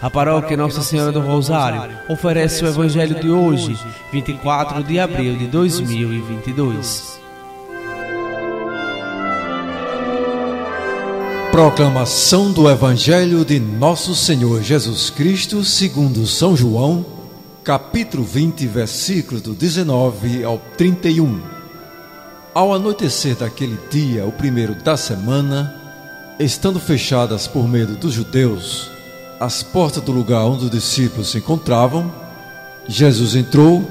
A paróquia Nossa Senhora do Rosário oferece o Evangelho de hoje, 24 de abril de 2022. Proclamação do Evangelho de Nosso Senhor Jesus Cristo, segundo São João, capítulo 20, versículos do 19 ao 31. Ao anoitecer daquele dia, o primeiro da semana, estando fechadas por medo dos judeus, as portas do lugar onde os discípulos se encontravam, Jesus entrou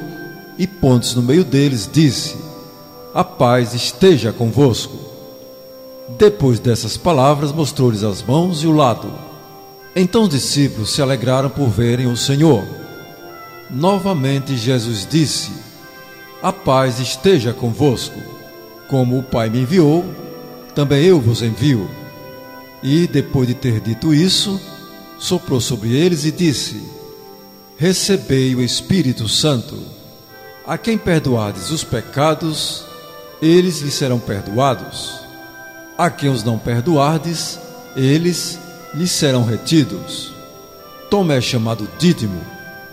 e, pondo-se no meio deles, disse: A paz esteja convosco. Depois dessas palavras, mostrou-lhes as mãos e o lado. Então os discípulos se alegraram por verem o Senhor. Novamente Jesus disse: A paz esteja convosco. Como o Pai me enviou, também eu vos envio. E, depois de ter dito isso, soprou sobre eles e disse: Recebei o Espírito Santo. A quem perdoardes os pecados, eles lhe serão perdoados. A quem os não perdoardes, eles lhe serão retidos. Tomé, chamado Dídimo,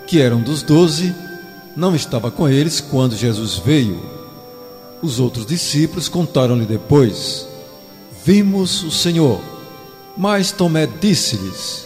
que era um dos doze, não estava com eles quando Jesus veio. Os outros discípulos contaram-lhe depois: Vimos o Senhor. Mas Tomé disse-lhes: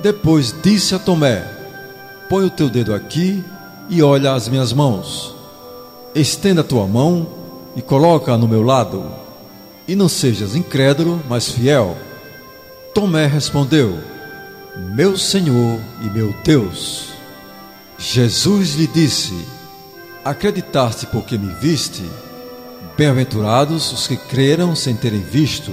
Depois disse a Tomé: Põe o teu dedo aqui e olha as minhas mãos. Estenda a tua mão e coloca-a no meu lado. E não sejas incrédulo, mas fiel. Tomé respondeu: Meu Senhor e meu Deus. Jesus lhe disse: Acreditaste porque me viste? Bem-aventurados os que creram sem terem visto.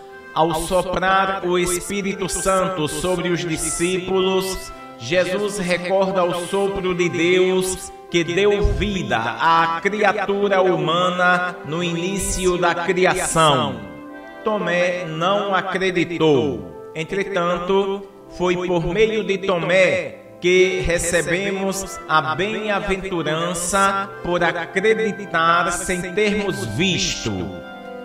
ao soprar o Espírito Santo sobre os discípulos, Jesus recorda o sopro de Deus que deu vida à criatura humana no início da criação. Tomé não acreditou. Entretanto, foi por meio de Tomé que recebemos a bem-aventurança por acreditar sem termos visto.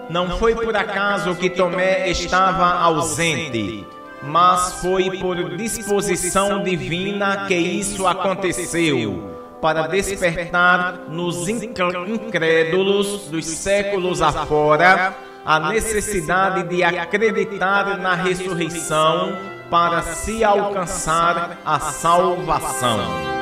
Não foi por acaso que Tomé estava ausente, mas foi por disposição divina que isso aconteceu, para despertar nos incrédulos dos séculos afora a necessidade de acreditar na ressurreição para se alcançar a salvação.